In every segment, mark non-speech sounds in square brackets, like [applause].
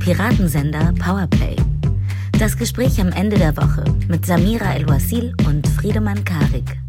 Piratensender Powerplay. Das Gespräch am Ende der Woche mit Samira El-Wasil und Friedemann Karik.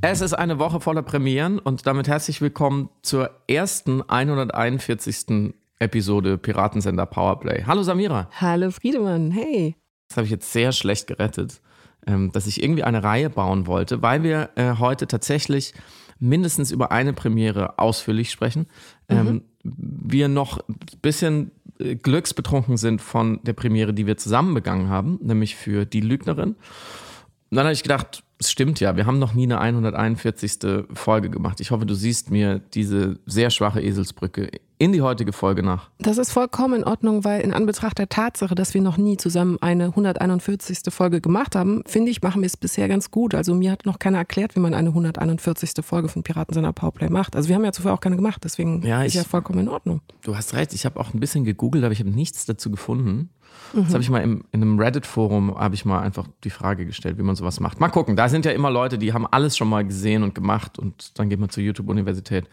Es ist eine Woche voller Premieren und damit herzlich willkommen zur ersten 141. Episode Piratensender Powerplay. Hallo Samira. Hallo Friedemann, hey. Das habe ich jetzt sehr schlecht gerettet, ähm, dass ich irgendwie eine Reihe bauen wollte, weil wir äh, heute tatsächlich mindestens über eine Premiere ausführlich sprechen. Ähm, mhm. Wir noch ein bisschen äh, glücksbetrunken sind von der Premiere, die wir zusammen begangen haben, nämlich für Die Lügnerin. Und dann habe ich gedacht, es stimmt ja, wir haben noch nie eine 141. Folge gemacht. Ich hoffe, du siehst mir diese sehr schwache Eselsbrücke in die heutige Folge nach. Das ist vollkommen in Ordnung, weil in Anbetracht der Tatsache, dass wir noch nie zusammen eine 141. Folge gemacht haben, finde ich, machen wir es bisher ganz gut. Also mir hat noch keiner erklärt, wie man eine 141. Folge von Piraten seiner Powerplay macht. Also wir haben ja zuvor auch keine gemacht, deswegen ja, ist ja vollkommen in Ordnung. Du hast recht, ich habe auch ein bisschen gegoogelt, aber ich habe nichts dazu gefunden. Mhm. Das habe ich mal im, in einem Reddit-Forum, habe ich mal einfach die Frage gestellt, wie man sowas macht. Mal gucken, da sind ja immer Leute, die haben alles schon mal gesehen und gemacht und dann geht man zur YouTube-Universität.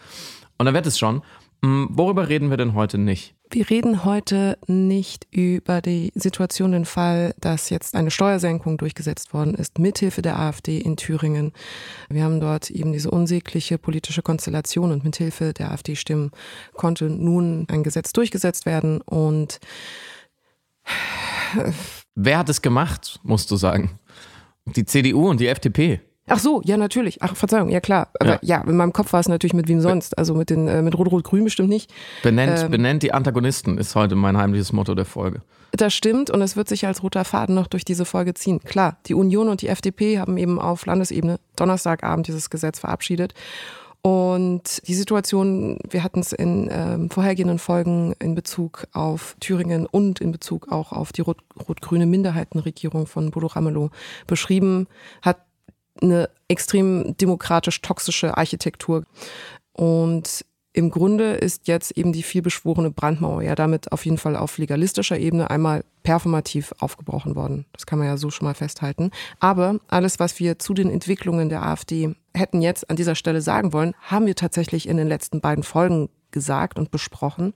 Und dann wird es schon. Hm, worüber reden wir denn heute nicht? Wir reden heute nicht über die Situation, den Fall, dass jetzt eine Steuersenkung durchgesetzt worden ist, mithilfe der AfD in Thüringen. Wir haben dort eben diese unsägliche politische Konstellation und mithilfe der AfD-Stimmen konnte nun ein Gesetz durchgesetzt werden und Wer hat es gemacht, musst du sagen? Die CDU und die FDP. Ach so, ja, natürlich. Ach, Verzeihung, ja klar. Aber ja, ja in meinem Kopf war es natürlich mit wem sonst. Also mit, den, äh, mit Rot-Rot-Grün bestimmt nicht. Benennt, ähm, benennt die Antagonisten, ist heute mein heimliches Motto der Folge. Das stimmt und es wird sich als roter Faden noch durch diese Folge ziehen. Klar, die Union und die FDP haben eben auf Landesebene Donnerstagabend dieses Gesetz verabschiedet. Und die Situation, wir hatten es in ähm, vorhergehenden Folgen in Bezug auf Thüringen und in Bezug auch auf die rot-grüne -Rot Minderheitenregierung von Bodo Ramelow beschrieben, hat eine extrem demokratisch toxische Architektur. Und im Grunde ist jetzt eben die vielbeschworene Brandmauer ja damit auf jeden Fall auf legalistischer Ebene einmal performativ aufgebrochen worden. Das kann man ja so schon mal festhalten. Aber alles, was wir zu den Entwicklungen der AfD hätten jetzt an dieser Stelle sagen wollen, haben wir tatsächlich in den letzten beiden Folgen gesagt und besprochen.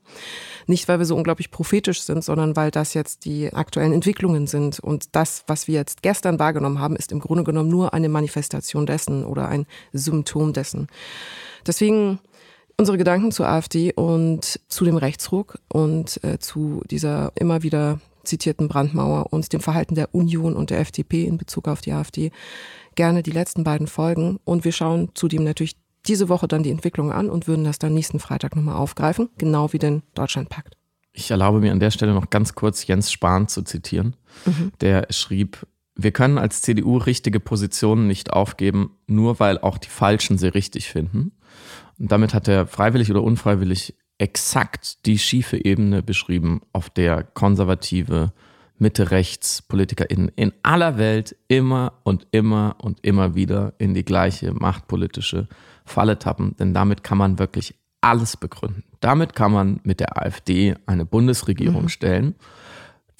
Nicht, weil wir so unglaublich prophetisch sind, sondern weil das jetzt die aktuellen Entwicklungen sind. Und das, was wir jetzt gestern wahrgenommen haben, ist im Grunde genommen nur eine Manifestation dessen oder ein Symptom dessen. Deswegen unsere Gedanken zur AfD und zu dem Rechtsruck und äh, zu dieser immer wieder zitierten Brandmauer und dem Verhalten der Union und der FDP in Bezug auf die AfD gerne die letzten beiden Folgen und wir schauen zudem natürlich diese Woche dann die Entwicklung an und würden das dann nächsten Freitag nochmal aufgreifen, genau wie den Deutschlandpakt. Ich erlaube mir an der Stelle noch ganz kurz Jens Spahn zu zitieren. Mhm. Der schrieb, wir können als CDU richtige Positionen nicht aufgeben, nur weil auch die Falschen sie richtig finden. Und damit hat er freiwillig oder unfreiwillig exakt die schiefe Ebene beschrieben, auf der konservative Mitte-Rechts-PolitikerInnen in aller Welt immer und immer und immer wieder in die gleiche machtpolitische Falle tappen. Denn damit kann man wirklich alles begründen. Damit kann man mit der AfD eine Bundesregierung mhm. stellen,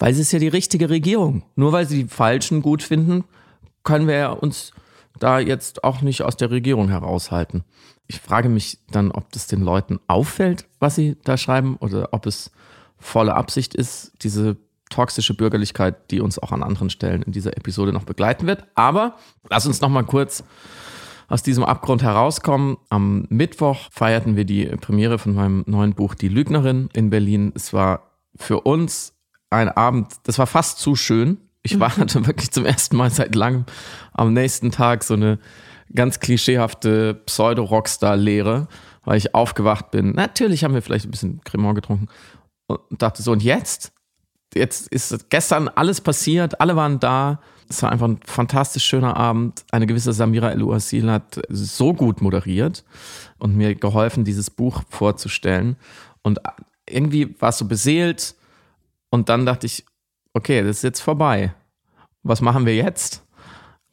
weil sie ist ja die richtige Regierung. Nur weil sie die Falschen gut finden, können wir uns da jetzt auch nicht aus der Regierung heraushalten. Ich frage mich dann, ob das den Leuten auffällt, was sie da schreiben, oder ob es volle Absicht ist, diese toxische Bürgerlichkeit, die uns auch an anderen Stellen in dieser Episode noch begleiten wird. Aber lass uns noch mal kurz aus diesem Abgrund herauskommen. Am Mittwoch feierten wir die Premiere von meinem neuen Buch Die Lügnerin in Berlin. Es war für uns ein Abend, das war fast zu schön. Ich war hatte [laughs] wirklich zum ersten Mal seit langem am nächsten Tag so eine ganz klischeehafte Pseudo-Rockstar-Lehre, weil ich aufgewacht bin. Natürlich haben wir vielleicht ein bisschen Cremant getrunken und dachte so, und jetzt? Jetzt ist gestern alles passiert, alle waren da. Es war einfach ein fantastisch schöner Abend. Eine gewisse Samira El-Uasil hat so gut moderiert und mir geholfen, dieses Buch vorzustellen. Und irgendwie war es so beseelt. Und dann dachte ich, okay, das ist jetzt vorbei. Was machen wir jetzt?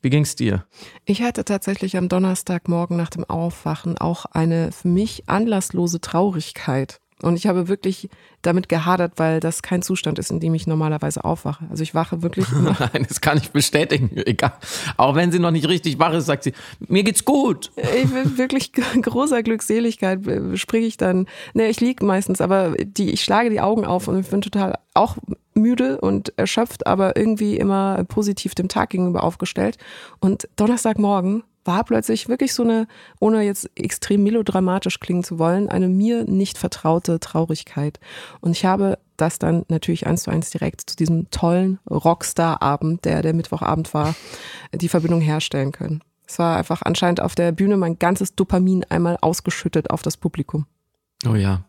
Wie ging es dir? Ich hatte tatsächlich am Donnerstagmorgen nach dem Aufwachen auch eine für mich anlasslose Traurigkeit. Und ich habe wirklich damit gehadert, weil das kein Zustand ist, in dem ich normalerweise aufwache. Also ich wache wirklich. [laughs] Nein, das kann ich bestätigen. [laughs] Egal. Auch wenn sie noch nicht richtig wach ist, sagt sie, mir geht's gut. Ich bin [laughs] wirklich großer Glückseligkeit springe ich dann. Ne, ich liege meistens, aber die, ich schlage die Augen auf und ich bin total auch müde und erschöpft, aber irgendwie immer positiv dem Tag gegenüber aufgestellt. Und Donnerstagmorgen war plötzlich wirklich so eine, ohne jetzt extrem melodramatisch klingen zu wollen, eine mir nicht vertraute Traurigkeit. Und ich habe das dann natürlich eins zu eins direkt zu diesem tollen Rockstar-Abend, der der Mittwochabend war, die Verbindung herstellen können. Es war einfach anscheinend auf der Bühne mein ganzes Dopamin einmal ausgeschüttet auf das Publikum. Oh ja.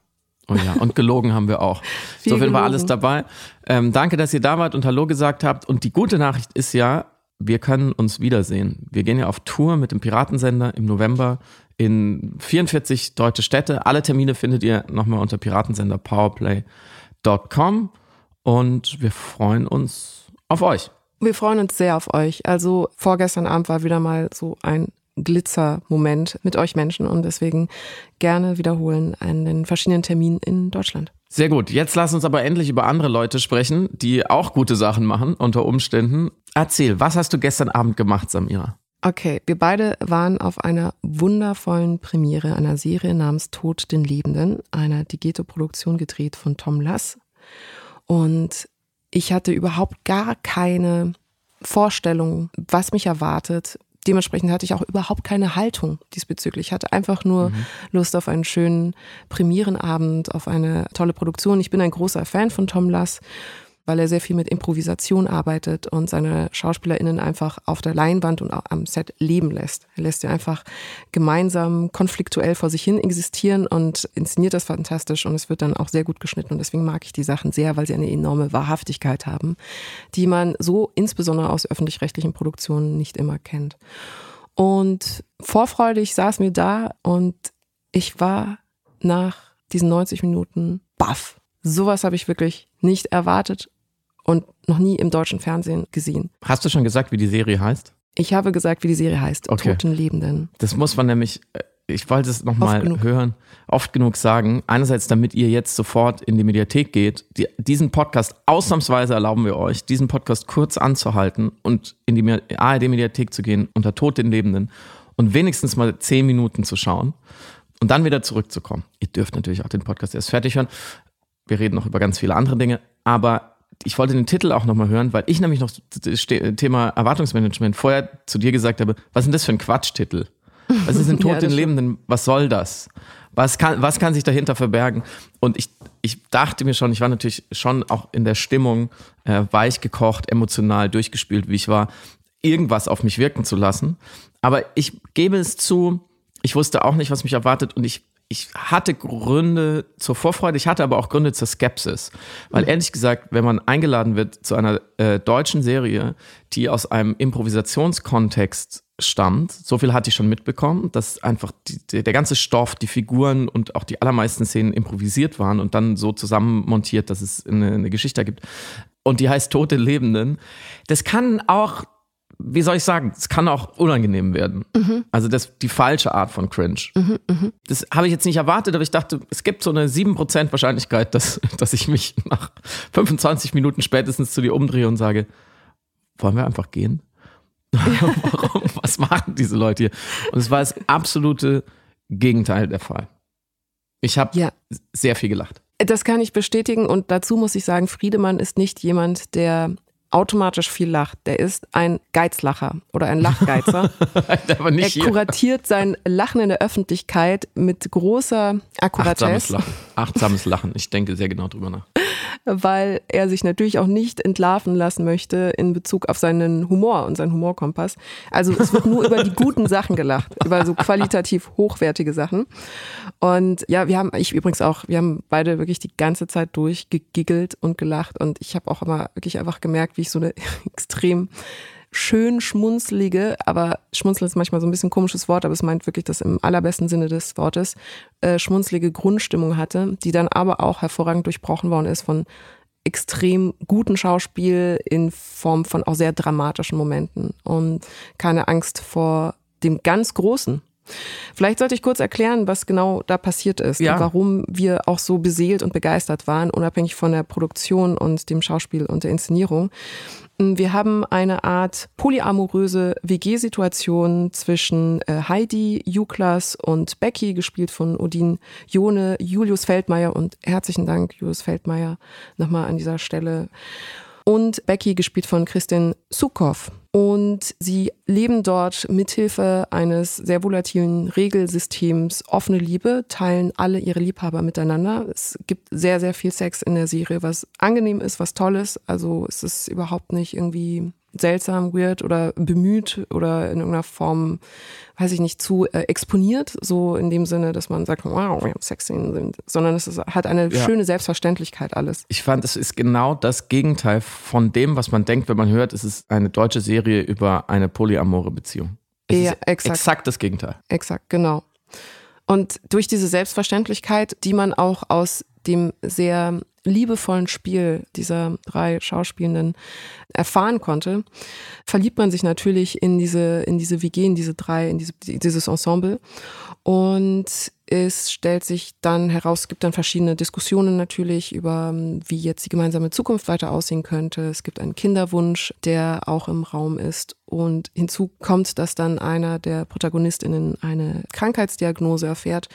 Oh ja, und gelogen haben wir auch. [laughs] so viel war alles dabei. Ähm, danke, dass ihr da wart und Hallo gesagt habt. Und die gute Nachricht ist ja, wir können uns wiedersehen. Wir gehen ja auf Tour mit dem Piratensender im November in 44 deutsche Städte. Alle Termine findet ihr nochmal unter piratensenderpowerplay.com und wir freuen uns auf euch. Wir freuen uns sehr auf euch. Also vorgestern Abend war wieder mal so ein Glitzermoment mit euch Menschen und deswegen gerne wiederholen an den verschiedenen Terminen in Deutschland. Sehr gut. Jetzt lass uns aber endlich über andere Leute sprechen, die auch gute Sachen machen unter Umständen. Erzähl, was hast du gestern Abend gemacht, Samira? Okay, wir beide waren auf einer wundervollen Premiere einer Serie namens Tod den Lebenden, einer Digeto-Produktion gedreht von Tom Lass. Und ich hatte überhaupt gar keine Vorstellung, was mich erwartet, dementsprechend hatte ich auch überhaupt keine Haltung diesbezüglich. Ich hatte einfach nur mhm. Lust auf einen schönen Premierenabend, auf eine tolle Produktion. Ich bin ein großer Fan von Tom Lass weil er sehr viel mit Improvisation arbeitet und seine SchauspielerInnen einfach auf der Leinwand und am Set leben lässt. Er lässt sie einfach gemeinsam konfliktuell vor sich hin existieren und inszeniert das fantastisch und es wird dann auch sehr gut geschnitten und deswegen mag ich die Sachen sehr, weil sie eine enorme Wahrhaftigkeit haben, die man so insbesondere aus öffentlich-rechtlichen Produktionen nicht immer kennt. Und vorfreudig saß mir da und ich war nach diesen 90 Minuten baff. Sowas habe ich wirklich nicht erwartet und noch nie im deutschen Fernsehen gesehen. Hast du schon gesagt, wie die Serie heißt? Ich habe gesagt, wie die Serie heißt. Okay. Toten Lebenden. Das muss man nämlich, äh, ich wollte es nochmal hören, oft genug sagen. Einerseits, damit ihr jetzt sofort in die Mediathek geht. Die, diesen Podcast, ausnahmsweise erlauben wir euch, diesen Podcast kurz anzuhalten und in die ARD-Mediathek zu gehen unter Tod den Lebenden und wenigstens mal zehn Minuten zu schauen und dann wieder zurückzukommen. Ihr dürft natürlich auch den Podcast erst fertig hören. Wir reden noch über ganz viele andere Dinge, aber ich wollte den Titel auch nochmal hören, weil ich nämlich noch das Thema Erwartungsmanagement vorher zu dir gesagt habe, was ist denn das für ein Quatschtitel? Was ist denn [laughs] Tod ja, den Lebenden? Was soll das? Was kann, was kann sich dahinter verbergen? Und ich, ich dachte mir schon, ich war natürlich schon auch in der Stimmung, äh, weich gekocht, emotional durchgespielt, wie ich war, irgendwas auf mich wirken zu lassen. Aber ich gebe es zu, ich wusste auch nicht, was mich erwartet und ich ich hatte Gründe zur Vorfreude, ich hatte aber auch Gründe zur Skepsis. Weil ehrlich gesagt, wenn man eingeladen wird zu einer äh, deutschen Serie, die aus einem Improvisationskontext stammt, so viel hatte ich schon mitbekommen, dass einfach die, der ganze Stoff, die Figuren und auch die allermeisten Szenen improvisiert waren und dann so zusammenmontiert, dass es eine, eine Geschichte gibt. Und die heißt Tote Lebenden. Das kann auch wie soll ich sagen, es kann auch unangenehm werden. Mhm. Also das die falsche Art von Cringe. Mhm, mh. Das habe ich jetzt nicht erwartet, aber ich dachte, es gibt so eine 7% Wahrscheinlichkeit, dass, [laughs] dass ich mich nach 25 Minuten spätestens zu dir umdrehe und sage, wollen wir einfach gehen? [laughs] Warum? Was machen diese Leute hier? Und es war das absolute Gegenteil der Fall. Ich habe ja. sehr viel gelacht. Das kann ich bestätigen und dazu muss ich sagen, Friedemann ist nicht jemand, der automatisch viel lacht. Der ist ein Geizlacher oder ein Lachgeizer. [laughs] Aber nicht er kuratiert sein Lachen in der Öffentlichkeit mit großer Akkuratesse. Achtsames Lachen. Achtsames Lachen. Ich denke sehr genau drüber nach weil er sich natürlich auch nicht entlarven lassen möchte in Bezug auf seinen Humor und seinen Humorkompass. Also es wird nur über die guten Sachen gelacht, über so qualitativ hochwertige Sachen. Und ja, wir haben, ich übrigens auch, wir haben beide wirklich die ganze Zeit durchgegiggelt und gelacht und ich habe auch immer wirklich einfach gemerkt, wie ich so eine [laughs] extrem schön schmunzlige, aber schmunzeln ist manchmal so ein bisschen komisches Wort, aber es meint wirklich das im allerbesten Sinne des Wortes, äh, schmunzlige Grundstimmung hatte, die dann aber auch hervorragend durchbrochen worden ist von extrem guten Schauspiel in Form von auch sehr dramatischen Momenten und keine Angst vor dem ganz Großen. Vielleicht sollte ich kurz erklären, was genau da passiert ist Ja. und warum wir auch so beseelt und begeistert waren, unabhängig von der Produktion und dem Schauspiel und der Inszenierung. Wir haben eine Art polyamoröse WG-Situation zwischen äh, Heidi, Juklas und Becky, gespielt von Odin Jone, Julius Feldmeier und herzlichen Dank, Julius Feldmeier, nochmal an dieser Stelle. Und Becky, gespielt von Kristin Sukow. Und sie leben dort mithilfe eines sehr volatilen Regelsystems offene Liebe, teilen alle ihre Liebhaber miteinander. Es gibt sehr, sehr viel Sex in der Serie, was angenehm ist, was toll ist. Also es ist überhaupt nicht irgendwie seltsam, weird oder bemüht oder in irgendeiner Form, weiß ich nicht, zu äh, exponiert, so in dem Sinne, dass man sagt, wow, wir haben Sexszenen sind, sondern es ist, hat eine Ja. schöne Selbstverständlichkeit alles. Ich fand, es ist genau das Gegenteil von dem, was man denkt, wenn man hört, es ist eine deutsche Serie über eine polyamore Beziehung. Es Ja, exakt. exakt das Gegenteil. Exakt, genau. Und durch diese Selbstverständlichkeit, die man auch aus dem sehr liebevollen Spiel dieser drei Schauspielenden erfahren konnte, verliebt man sich natürlich in diese, in diese WG, in diese drei, in diese, dieses Ensemble. Und es stellt sich dann heraus, es gibt dann verschiedene Diskussionen natürlich über, wie jetzt die gemeinsame Zukunft weiter aussehen könnte. Es gibt einen Kinderwunsch, der auch im Raum ist. Und hinzu kommt, dass dann einer der Protagonistinnen eine Krankheitsdiagnose erfährt,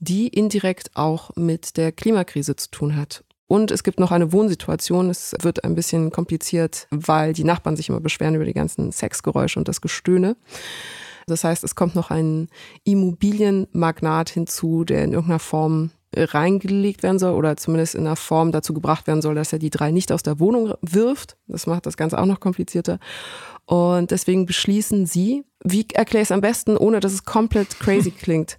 die indirekt auch mit der Klimakrise zu tun hat. Und es gibt noch eine Wohnsituation. Es wird ein bisschen kompliziert, weil die Nachbarn sich immer beschweren über die ganzen Sexgeräusche und das Gestöhne. Das heißt, es kommt noch ein Immobilienmagnat hinzu, der in irgendeiner Form reingelegt werden soll oder zumindest in einer Form dazu gebracht werden soll, dass er die drei nicht aus der Wohnung wirft. Das macht das Ganze auch noch komplizierter. Und deswegen beschließen sie, wie erkläre ich es am besten, ohne dass es komplett crazy [laughs] klingt,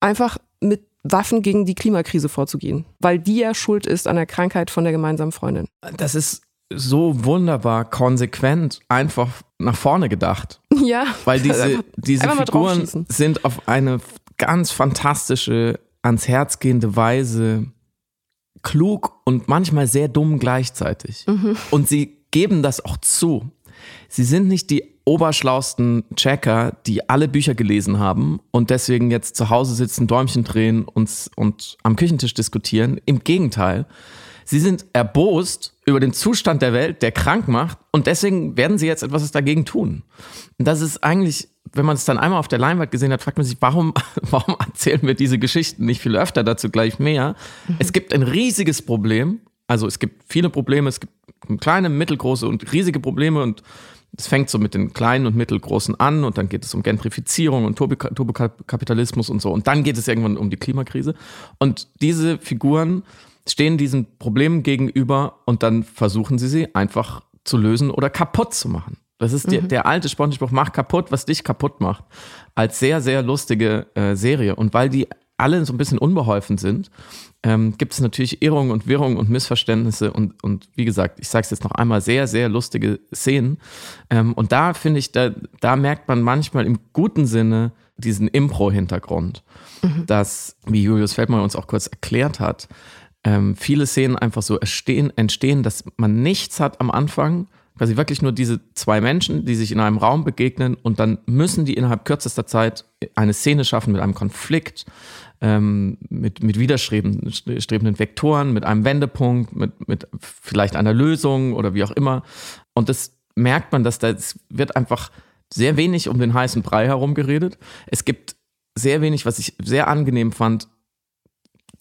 einfach mit Waffen gegen die Klimakrise vorzugehen, weil die ja schuld ist an der Krankheit von der gemeinsamen Freundin. Das ist so wunderbar konsequent einfach nach vorne gedacht. [laughs] Ja, Weil diese, einfach- diese einfach Figuren sind auf eine ganz fantastische, ans Herz gehende Weise klug und manchmal sehr dumm gleichzeitig. Mhm. Und sie geben das auch zu. Sie sind nicht die oberschlausten Checker, die alle Bücher gelesen haben und deswegen jetzt zu Hause sitzen, Däumchen drehen und, und am Küchentisch diskutieren. Im Gegenteil. Sie sind erbost über den Zustand der Welt, der krank macht und deswegen werden sie jetzt etwas dagegen tun. Und das ist eigentlich, wenn man es dann einmal auf der Leinwand gesehen hat, fragt man sich, warum, [laughs] warum erzählen wir diese Geschichten nicht viel öfter, dazu gleich mehr. Es gibt ein riesiges Problem, also es gibt viele Probleme, es gibt kleine, mittelgroße und riesige Probleme und es fängt so mit den kleinen und mittelgroßen an und dann geht es um Gentrifizierung und Turbo- Turbokapitalismus und so und dann geht es irgendwann um die Klimakrise und diese Figuren stehen diesen Problemen gegenüber und dann versuchen sie sie einfach zu lösen oder kaputt zu machen. Das ist der, der alte Spongebob, mach kaputt, was dich kaputt macht. Als sehr, sehr lustige äh, Serie. Und weil die alle so ein bisschen unbeholfen sind, ähm, gibt es natürlich Irrungen und Wirrungen und Missverständnisse und, und wie gesagt, ich sage es jetzt noch einmal, sehr, sehr lustige Szenen. Ähm, und da finde ich, da, da merkt man manchmal im guten Sinne diesen Impro-Hintergrund, dass, wie Julius Feldmann uns auch kurz erklärt hat, ähm, viele Szenen einfach so entstehen, entstehen, dass man nichts hat am Anfang, quasi wirklich nur diese zwei Menschen, die sich in einem Raum begegnen und dann müssen die innerhalb kürzester Zeit eine Szene schaffen mit einem Konflikt, ähm, mit, mit widerstrebenden Vektoren, mit einem Wendepunkt, mit, mit vielleicht einer Lösung oder wie auch immer. Und das merkt man, dass da wird einfach sehr wenig um den heißen Brei herum geredet. Es gibt sehr wenig, was ich sehr angenehm fand,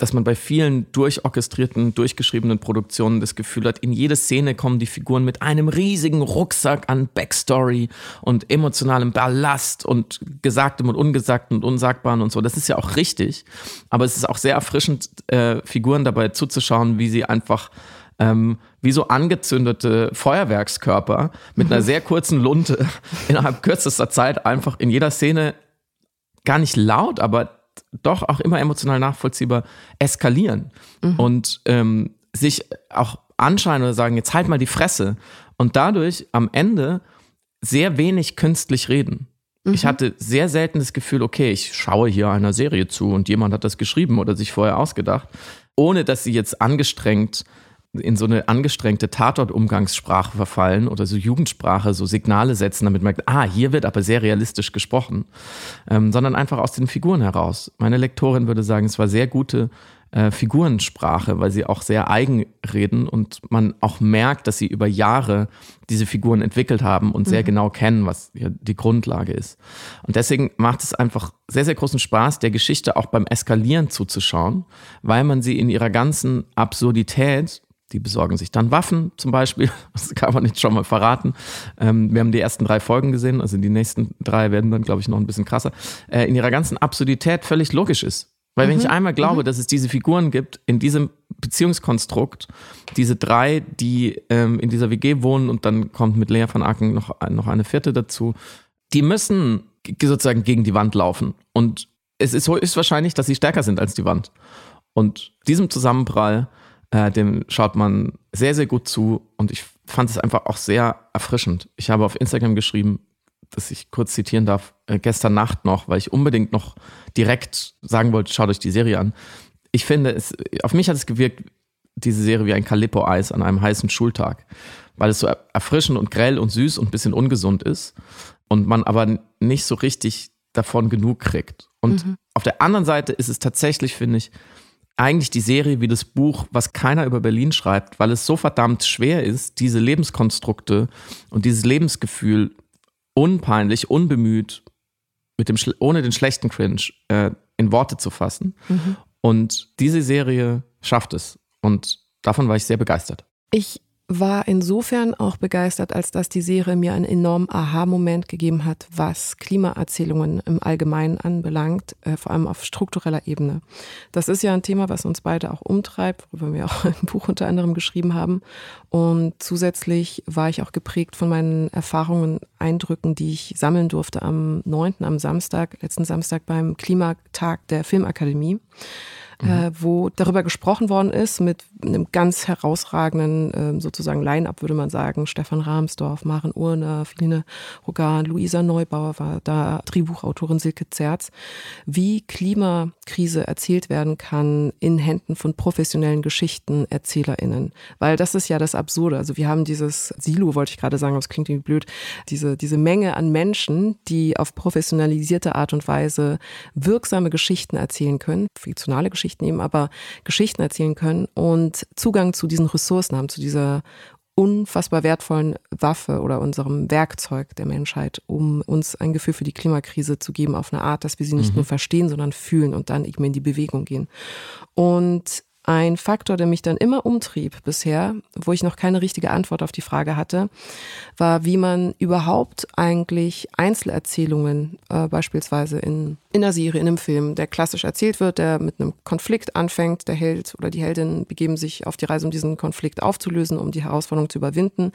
dass man bei vielen durchorchestrierten, durchgeschriebenen Produktionen das Gefühl hat, in jede Szene kommen die Figuren mit einem riesigen Rucksack an Backstory und emotionalem Ballast und Gesagtem und Ungesagtem und Unsagbaren und so. Das ist ja auch richtig. Aber es ist auch sehr erfrischend, äh, Figuren dabei zuzuschauen, wie sie einfach ähm, wie so angezündete Feuerwerkskörper mit einer sehr kurzen Lunte [laughs] innerhalb kürzester Zeit einfach in jeder Szene gar nicht laut, aber doch auch immer emotional nachvollziehbar eskalieren und ähm, sich auch anschreien oder sagen, jetzt halt mal die Fresse. Und dadurch am Ende sehr wenig künstlich reden. Ich hatte sehr selten das Gefühl, okay, ich schaue hier einer Serie zu und jemand hat das geschrieben oder sich vorher ausgedacht, ohne dass sie jetzt angestrengt in so eine angestrengte Tatort-Umgangssprache verfallen oder so Jugendsprache, so Signale setzen, damit man merkt, ah, hier wird aber sehr realistisch gesprochen, ähm, sondern einfach aus den Figuren heraus. Meine Lektorin würde sagen, es war sehr gute äh, Figurensprache, weil sie auch sehr eigen reden und man auch merkt, dass sie über Jahre diese Figuren entwickelt haben und sehr mhm. genau kennen, was die Grundlage ist. Und deswegen macht es einfach sehr, sehr großen Spaß, der Geschichte auch beim Eskalieren zuzuschauen, weil man sie in ihrer ganzen Absurdität die besorgen sich dann Waffen zum Beispiel. [laughs] Das kann man jetzt schon mal verraten. Ähm, wir haben die ersten drei Folgen gesehen, also die nächsten drei werden dann, glaube ich, noch ein bisschen krasser. Äh, in ihrer ganzen Absurdität völlig logisch ist. Weil wenn ich mhm. einmal glaube, mhm. dass es diese Figuren gibt in diesem Beziehungskonstrukt, diese drei, die ähm, in dieser WG wohnen und dann kommt mit Lea von Acken noch, noch eine vierte dazu, die müssen sozusagen gegen die Wand laufen. Und es ist, ist wahrscheinlich, dass sie stärker sind als die Wand. Und diesem Zusammenprall, äh, dem schaut man sehr, sehr gut zu. Und ich fand es einfach auch sehr erfrischend. Ich habe auf Instagram geschrieben, dass ich kurz zitieren darf, äh, gestern Nacht noch, weil ich unbedingt noch direkt sagen wollte, schaut euch die Serie an. Ich finde, es, auf mich hat es gewirkt, diese Serie wie ein Calippo-Eis an einem heißen Schultag, weil es so erfrischend und grell und süß und ein bisschen ungesund ist und man aber nicht so richtig davon genug kriegt. Und mhm. auf der anderen Seite ist es tatsächlich, finde ich, eigentlich die Serie wie das Buch, was keiner über Berlin schreibt, weil es so verdammt schwer ist, diese Lebenskonstrukte und dieses Lebensgefühl unpeinlich, unbemüht, mit dem, ohne den schlechten Cringe äh, in Worte zu fassen. Mhm. Und diese Serie schafft es. Und davon war ich sehr begeistert. Ich war insofern auch begeistert, als dass die Serie mir einen enormen Aha-Moment gegeben hat, was Klimaerzählungen im Allgemeinen anbelangt, äh, vor allem auf struktureller Ebene. Das ist ja ein Thema, was uns beide auch umtreibt, worüber wir auch [laughs] ein Buch unter anderem geschrieben haben. Und zusätzlich war ich auch geprägt von meinen Erfahrungen, Eindrücken, die ich sammeln durfte am 9., am Samstag, letzten Samstag beim Klimatag der Filmakademie mhm. äh, wo darüber gesprochen worden ist mit einem ganz herausragenden äh, sozusagen Line-up, würde man sagen. Stefan Rahmsdorf, Maren Urner, Feline Rogan, Luisa Neubauer war da, Drehbuchautorin Silke Zerz, wie Klimakrise erzählt werden kann in Händen von professionellen GeschichtenerzählerInnen. Weil das ist ja das Absurde. Also wir haben dieses Silo, wollte ich gerade sagen, aber es klingt irgendwie blöd, diese, diese Menge an Menschen, die auf professionalisierte Art und Weise wirksame Geschichten erzählen können, fiktionale Geschichten, Geschichten eben, aber Geschichten erzählen können und Zugang zu diesen Ressourcen haben, zu dieser unfassbar wertvollen Waffe oder unserem Werkzeug der Menschheit, um uns ein Gefühl für die Klimakrise zu geben auf eine Art, dass wir sie nicht mhm. nur verstehen, sondern fühlen und dann eben in die Bewegung gehen. Und ein Faktor, der mich dann immer umtrieb bisher, wo ich noch keine richtige Antwort auf die Frage hatte, war, wie man überhaupt eigentlich Einzelerzählungen, äh, beispielsweise in, in einer Serie, in einem Film, der klassisch erzählt wird, der mit einem Konflikt anfängt, der Held oder die Heldin begeben sich auf die Reise, um diesen Konflikt aufzulösen, um die Herausforderung zu überwinden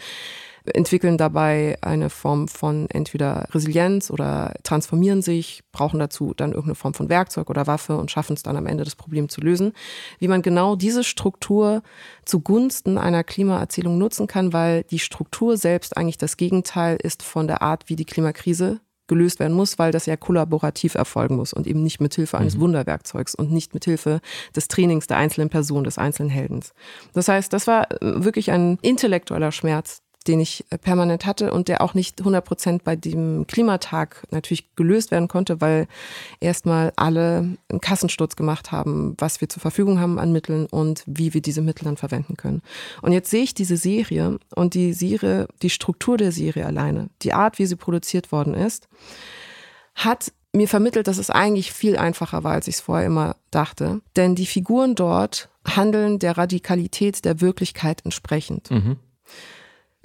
entwickeln dabei eine Form von entweder Resilienz oder transformieren sich, brauchen dazu dann irgendeine Form von Werkzeug oder Waffe und schaffen es dann am Ende das Problem zu lösen. Wie man genau diese Struktur zugunsten einer Klimaerzählung nutzen kann, weil die Struktur selbst eigentlich das Gegenteil ist von der Art, wie die Klimakrise gelöst werden muss, weil das ja kollaborativ erfolgen muss und eben nicht mit Hilfe eines mhm. Wunderwerkzeugs und nicht mit Hilfe des Trainings der einzelnen Person, des einzelnen Heldens. Das heißt, das war wirklich ein intellektueller Schmerz, den ich äh, permanent hatte und der auch nicht 100 Prozent bei dem Klimatag natürlich gelöst werden konnte, weil erstmal alle einen Kassensturz gemacht haben, was wir zur Verfügung haben an Mitteln und wie wir diese Mittel dann verwenden können. Und jetzt sehe ich diese Serie und die Serie, die Struktur der Serie alleine, die Art, wie sie produziert worden ist, hat mir vermittelt, dass es eigentlich viel einfacher war, als ich es vorher immer dachte. Denn die Figuren dort handeln der Radikalität der Wirklichkeit entsprechend. Mhm.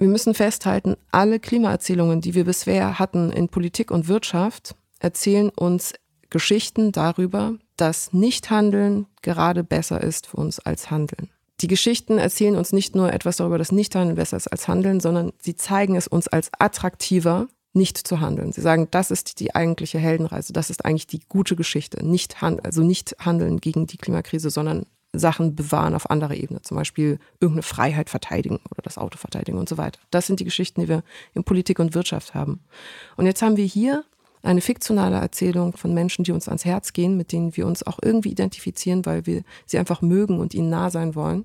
Wir müssen festhalten, alle Klimaerzählungen, die wir bisher hatten in Politik und Wirtschaft, erzählen uns Geschichten darüber, dass Nichthandeln gerade besser ist für uns als Handeln. Die Geschichten erzählen uns nicht nur etwas darüber, dass Nichthandeln besser ist als Handeln, sondern sie zeigen es uns als attraktiver, nicht zu handeln. Sie sagen, das ist die eigentliche Heldenreise, das ist eigentlich die gute Geschichte. Nicht handeln, also nicht handeln gegen die Klimakrise, sondern Sachen bewahren auf anderer Ebene, zum Beispiel irgendeine Freiheit verteidigen oder das Auto verteidigen und so weiter. Das sind die Geschichten, die wir in Politik und Wirtschaft haben. Und jetzt haben wir hier eine fiktionale Erzählung von Menschen, die uns ans Herz gehen, mit denen wir uns auch irgendwie identifizieren, weil wir sie einfach mögen und ihnen nah sein wollen.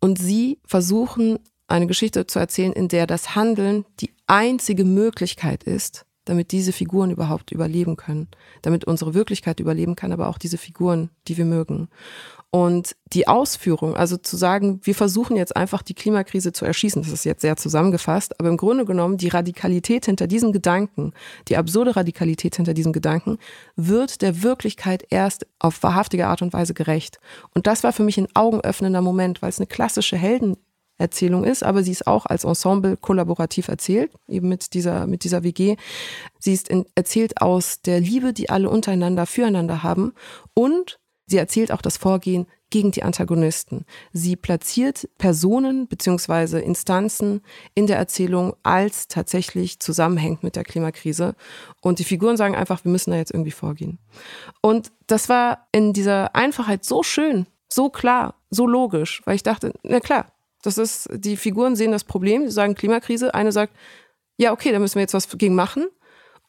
Und sie versuchen, eine Geschichte zu erzählen, in der das Handeln die einzige Möglichkeit ist, damit diese Figuren überhaupt überleben können, damit unsere Wirklichkeit überleben kann, aber auch diese Figuren, die wir mögen. Und die Ausführung, also zu sagen, wir versuchen jetzt einfach die Klimakrise zu erschießen, das ist jetzt sehr zusammengefasst, aber im Grunde genommen die Radikalität hinter diesem Gedanken, die absurde Radikalität hinter diesem Gedanken, wird der Wirklichkeit erst auf wahrhaftige Art und Weise gerecht. Und das war für mich ein augenöffnender Moment, weil es eine klassische Helden Erzählung ist, aber sie ist auch als Ensemble kollaborativ erzählt, eben mit dieser, mit dieser WG. Sie ist in, erzählt aus der Liebe, die alle untereinander füreinander haben und sie erzählt auch das Vorgehen gegen die Antagonisten. Sie platziert Personen beziehungsweise Instanzen in der Erzählung als tatsächlich zusammenhängt mit der Klimakrise. Und die Figuren sagen einfach, wir müssen da jetzt irgendwie vorgehen. Und das war in dieser Einfachheit so schön, so klar, so logisch, weil ich dachte, na klar, das ist, die Figuren sehen das Problem, sie sagen Klimakrise. Eine sagt, ja, okay, da müssen wir jetzt was gegen machen.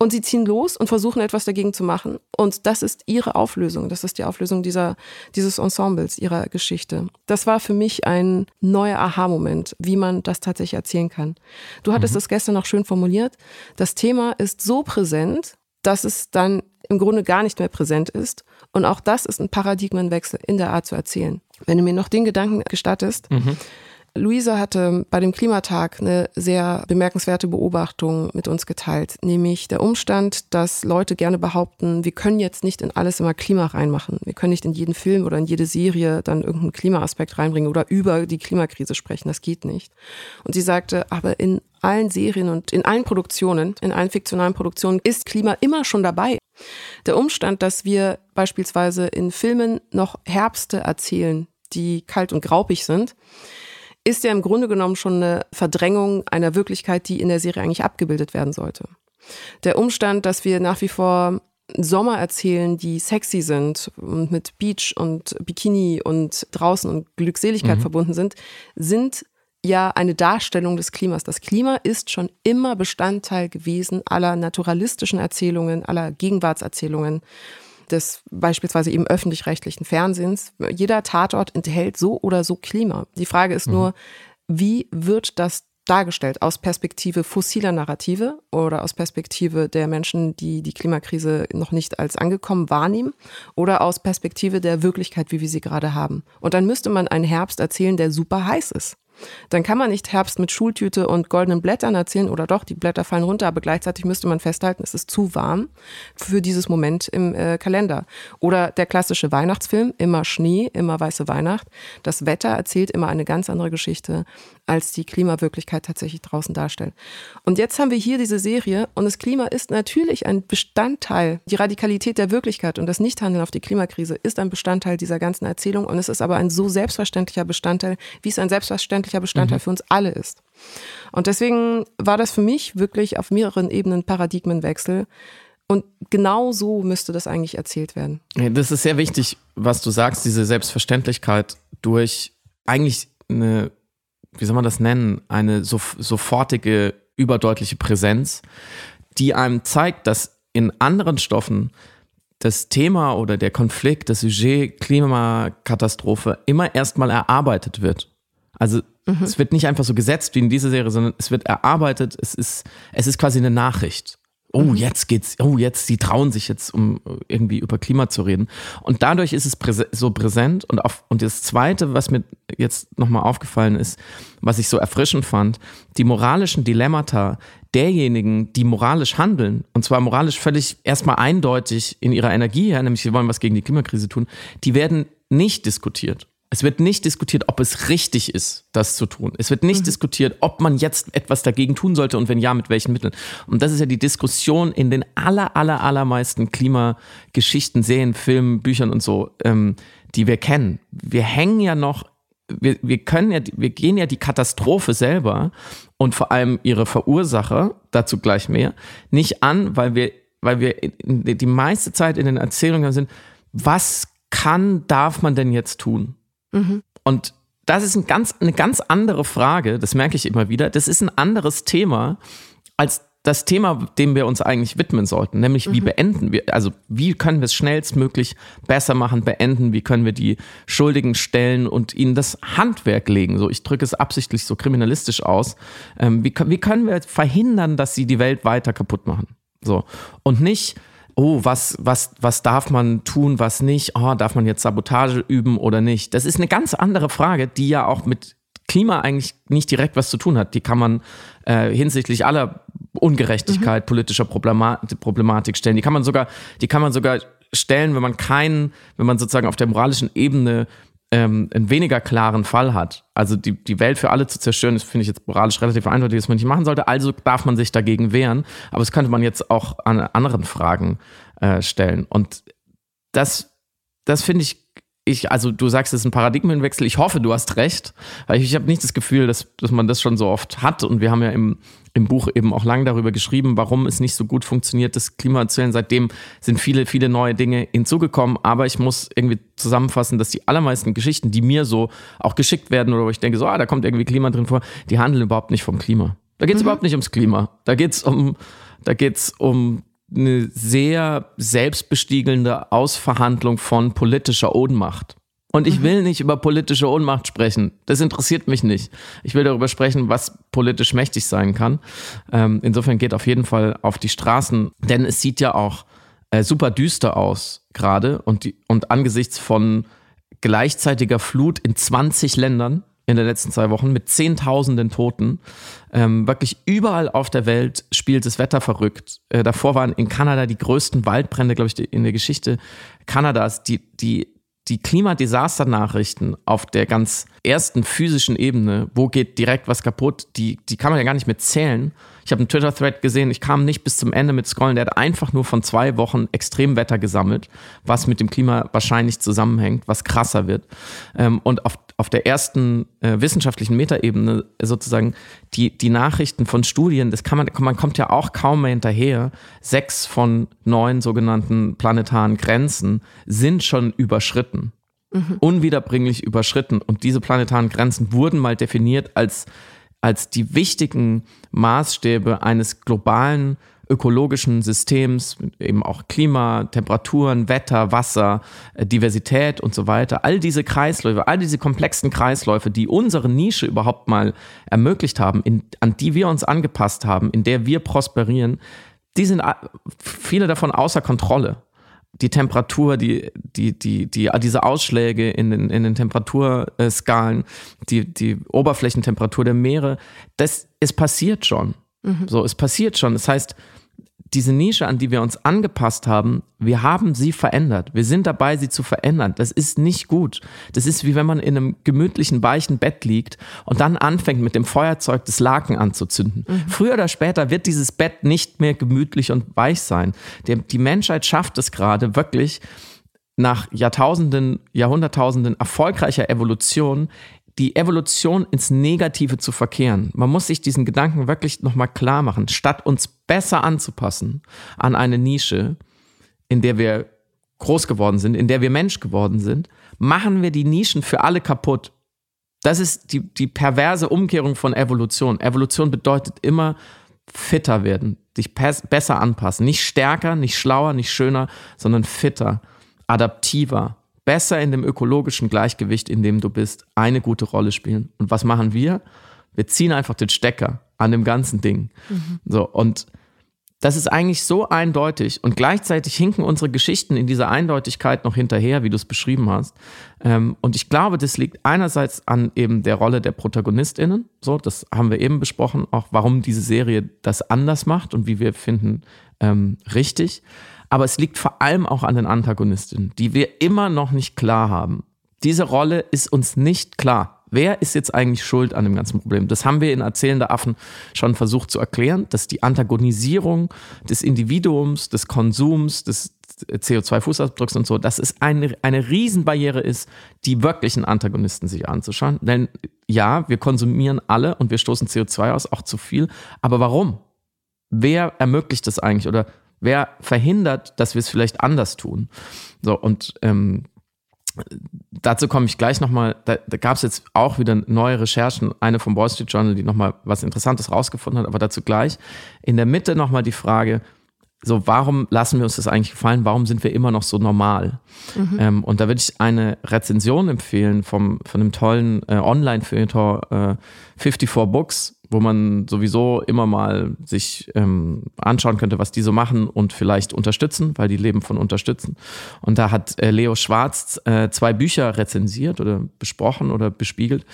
Und sie ziehen los und versuchen etwas dagegen zu machen. Und das ist ihre Auflösung. Das ist die Auflösung dieser, dieses Ensembles, ihrer Geschichte. Das war für mich ein neuer Aha-Moment, wie man das tatsächlich erzählen kann. Du hattest es mhm. gestern noch schön formuliert. Das Thema ist so präsent, dass es dann im Grunde gar nicht mehr präsent ist. Und auch das ist ein Paradigmenwechsel in der Art zu erzählen. Wenn du mir noch den Gedanken gestattest, mhm. Luisa hatte bei dem Klimatag eine sehr bemerkenswerte Beobachtung mit uns geteilt, nämlich der Umstand, dass Leute gerne behaupten, wir können jetzt nicht in alles immer Klima reinmachen. Wir können nicht in jeden Film oder in jede Serie dann irgendeinen Klimaaspekt reinbringen oder über die Klimakrise sprechen. Das geht nicht. Und sie sagte, aber in allen Serien und in allen Produktionen, in allen fiktionalen Produktionen ist Klima immer schon dabei. Der Umstand, dass wir beispielsweise in Filmen noch Herbste erzählen, die kalt und graupig sind, ist ja im Grunde genommen schon eine Verdrängung einer Wirklichkeit, die in der Serie eigentlich abgebildet werden sollte. Der Umstand, dass wir nach wie vor Sommer erzählen, die sexy sind und mit Beach und Bikini und draußen und Glückseligkeit mhm. verbunden sind, sind ja eine Darstellung des Klimas. Das Klima ist schon immer Bestandteil gewesen aller naturalistischen Erzählungen, aller Gegenwartserzählungen des beispielsweise eben öffentlich-rechtlichen Fernsehens. Jeder Tatort enthält so oder so Klima. Die Frage ist mhm. nur, wie wird das dargestellt aus Perspektive fossiler Narrative oder aus Perspektive der Menschen, die die Klimakrise noch nicht als angekommen wahrnehmen oder aus Perspektive der Wirklichkeit, wie wir sie gerade haben. Und dann müsste man einen Herbst erzählen, der super heiß ist. Dann kann man nicht Herbst mit Schultüte und goldenen Blättern erzählen oder doch, die Blätter fallen runter, aber gleichzeitig müsste man festhalten, es ist zu warm für dieses Moment im äh, Kalender. Oder der klassische Weihnachtsfilm, immer Schnee, immer weiße Weihnacht. Das Wetter erzählt immer eine ganz andere Geschichte, als die Klimawirklichkeit tatsächlich draußen darstellt. Und jetzt haben wir hier diese Serie und das Klima ist natürlich ein Bestandteil, die Radikalität der Wirklichkeit und das Nichthandeln auf die Klimakrise ist ein Bestandteil dieser ganzen Erzählung und es ist aber ein so selbstverständlicher Bestandteil, wie es ein selbstverständlicher Bestandteil mhm. für uns alle ist. Und deswegen war das für mich wirklich auf mehreren Ebenen Paradigmenwechsel. Und genau so müsste das eigentlich erzählt werden. Das ist sehr wichtig, was du sagst, diese Selbstverständlichkeit durch eigentlich eine, wie soll man das nennen, eine so, sofortige, überdeutliche Präsenz, die einem zeigt, dass in anderen Stoffen das Thema oder der Konflikt, das Sujet Klimakatastrophe immer erstmal erarbeitet wird. Also mhm. es wird nicht einfach so gesetzt wie in dieser Serie, sondern es wird erarbeitet. Es ist, es ist quasi eine Nachricht. Oh, mhm. jetzt geht's, oh, jetzt, sie trauen sich jetzt, um irgendwie über Klima zu reden. Und dadurch ist es präse so präsent. Und, auf, und das Zweite, was mir jetzt nochmal aufgefallen ist, was ich so erfrischend fand, die moralischen Dilemmata derjenigen, die moralisch handeln, und zwar moralisch völlig erstmal eindeutig in ihrer Energie, ja, nämlich sie wollen was gegen die Klimakrise tun, die werden nicht diskutiert. Es wird nicht diskutiert, ob es richtig ist, das zu tun. Es wird nicht mhm. diskutiert, ob man jetzt etwas dagegen tun sollte und wenn ja, mit welchen Mitteln. Und das ist ja die Diskussion in den aller, aller, allermeisten Klimageschichten, Serien, Filmen, Büchern und so, ähm, die wir kennen. Wir hängen ja noch, wir, wir können ja, wir gehen ja die Katastrophe selber und vor allem ihre Verursacher, dazu gleich mehr, nicht an, weil wir, weil wir die meiste Zeit in den Erzählungen sind, was kann, darf man denn jetzt tun? Mhm. Und das ist ein ganz, eine ganz andere Frage, das merke ich immer wieder. Das ist ein anderes Thema als das Thema, dem wir uns eigentlich widmen sollten, nämlich wie mhm. beenden wir, also wie können wir es schnellstmöglich besser machen, beenden, wie können wir die Schuldigen stellen und ihnen das Handwerk legen. So, ich drücke es absichtlich so kriminalistisch aus. Ähm, wie, wie können wir verhindern, dass sie die Welt weiter kaputt machen? So. Und nicht, oh, was, was, was darf man tun, was nicht? Oh, darf man jetzt Sabotage üben oder nicht? Das ist eine ganz andere Frage, die ja auch mit Klima eigentlich nicht direkt was zu tun hat. Die kann man äh, hinsichtlich aller Ungerechtigkeit, mhm. politischer Problematik, Problematik stellen. Die kann man sogar, die kann man sogar stellen, wenn man keinen, wenn man sozusagen auf der moralischen Ebene ähm, einen weniger klaren Fall hat. Also die, die Welt für alle zu zerstören, das finde ich jetzt moralisch relativ eindeutig, dass man nicht machen sollte. Also darf man sich dagegen wehren. Aber das könnte man jetzt auch an anderen Fragen äh, stellen. Und das, das finde ich ich, also du sagst, es ist ein Paradigmenwechsel. Ich hoffe, du hast recht, weil ich, ich habe nicht das Gefühl, dass, dass man das schon so oft hat. Und wir haben ja im, im Buch eben auch lang darüber geschrieben, warum es nicht so gut funktioniert, das Klima zu erzählen. Seitdem sind viele, viele neue Dinge hinzugekommen. Aber ich muss irgendwie zusammenfassen, dass die allermeisten Geschichten, die mir so auch geschickt werden oder wo ich denke, so, ah, da kommt irgendwie Klima drin vor, die handeln überhaupt nicht vom Klima. Da geht es mhm. überhaupt nicht ums Klima. Da geht es um, da geht's um eine sehr selbstbestiegelnde Ausverhandlung von politischer Ohnmacht. Und ich mhm. will nicht über politische Ohnmacht sprechen. Das interessiert mich nicht. Ich will darüber sprechen, was politisch mächtig sein kann. Ähm, insofern geht auf jeden Fall auf die Straßen, denn es sieht ja auch äh, super düster aus gerade und, die, und angesichts von gleichzeitiger Flut in 20 Ländern in den letzten zwei Wochen mit Zehntausenden Toten. Ähm, wirklich überall auf der Welt spielt das Wetter verrückt. Äh, davor waren in Kanada die größten Waldbrände, glaube ich, in der Geschichte Kanadas. Die, die, die Klimadesaster-Nachrichten auf der ganz ersten physischen Ebene, wo geht direkt was kaputt, die, die kann man ja gar nicht mehr zählen. Ich habe einen Twitter-Thread gesehen, ich kam nicht bis zum Ende mit Scrollen. Der hat einfach nur von zwei Wochen Extremwetter gesammelt, was mit dem Klima wahrscheinlich zusammenhängt, was krasser wird. Ähm, und auf, auf der ersten äh, wissenschaftlichen Metaebene sozusagen die, die Nachrichten von Studien, das kann man, man kommt ja auch kaum mehr hinterher. Sechs von neun sogenannten planetaren Grenzen sind schon überschritten. Mhm. Unwiederbringlich überschritten. Und diese planetaren Grenzen wurden mal definiert als als die wichtigen Maßstäbe eines globalen ökologischen Systems, eben auch Klima, Temperaturen, Wetter, Wasser, äh, Diversität und so weiter, all diese Kreisläufe, all diese komplexen Kreisläufe, die unsere Nische überhaupt mal ermöglicht haben, in, an die wir uns angepasst haben, in der wir prosperieren, die sind viele davon außer Kontrolle die Temperatur, die, die, die, die, diese Ausschläge in den, in den Temperaturskalen, die, die Oberflächentemperatur der Meere, das, es passiert schon. Mhm. So, es passiert schon. Das heißt, diese Nische, an die wir uns angepasst haben, wir haben sie verändert. Wir sind dabei, sie zu verändern. Das ist nicht gut. Das ist wie wenn man in einem gemütlichen, weichen Bett liegt und dann anfängt, mit dem Feuerzeug das Laken anzuzünden. Mhm. Früher oder später wird dieses Bett nicht mehr gemütlich und weich sein. die Menschheit schafft es gerade wirklich, nach Jahrtausenden, Jahrhunderttausenden erfolgreicher Evolution die Evolution ins Negative zu verkehren. Man muss sich diesen Gedanken wirklich nochmal klar machen. Statt uns besser anzupassen an eine Nische, in der wir groß geworden sind, in der wir Mensch geworden sind, machen wir die Nischen für alle kaputt. Das ist die, die perverse Umkehrung von Evolution. Evolution bedeutet immer fitter werden, dich besser anpassen. Nicht stärker, nicht schlauer, nicht schöner, sondern fitter, adaptiver, besser in dem ökologischen Gleichgewicht, in dem du bist, eine gute Rolle spielen. Und was machen wir? Wir ziehen einfach den Stecker an dem ganzen Ding. Mhm. So, und das ist eigentlich so eindeutig und gleichzeitig hinken unsere Geschichten in dieser Eindeutigkeit noch hinterher, wie du es beschrieben hast. Ähm, und ich glaube, das liegt einerseits an eben der Rolle der ProtagonistInnen. So, das haben wir eben besprochen, auch warum diese Serie das anders macht und wie wir finden, ähm, richtig. Aber es liegt vor allem auch an den Antagonistinnen, die wir immer noch nicht klar haben. Diese Rolle ist uns nicht klar. Wer ist jetzt eigentlich schuld an dem ganzen Problem? Das haben wir in Erzählende Affen schon versucht zu erklären, dass die Antagonisierung des Individuums, des Konsums, des CO2-Fußabdrucks und so, dass es eine, eine Riesenbarriere ist, die wirklichen Antagonisten sich anzuschauen. Denn ja, wir konsumieren alle und wir stoßen CO2 aus, auch zu viel. Aber warum? Wer ermöglicht das eigentlich? Oder Wer verhindert, dass wir es vielleicht anders tun? So, und ähm, dazu komme ich gleich nochmal. Da, da gab es jetzt auch wieder neue Recherchen. Eine vom Wall Street Journal, die nochmal was Interessantes rausgefunden hat, aber dazu gleich. In der Mitte nochmal die Frage, so, warum lassen wir uns das eigentlich gefallen? Warum sind wir immer noch so normal? Mhm. Ähm, und da würde ich eine Rezension empfehlen vom, von einem tollen äh, Online-Feuilleton äh, 54 Books, wo man sowieso immer mal sich ähm, anschauen könnte, was die so machen und vielleicht unterstützen, weil die leben von unterstützen. Und da hat äh, Leo Schwarz äh, zwei Bücher rezensiert oder besprochen oder bespiegelt,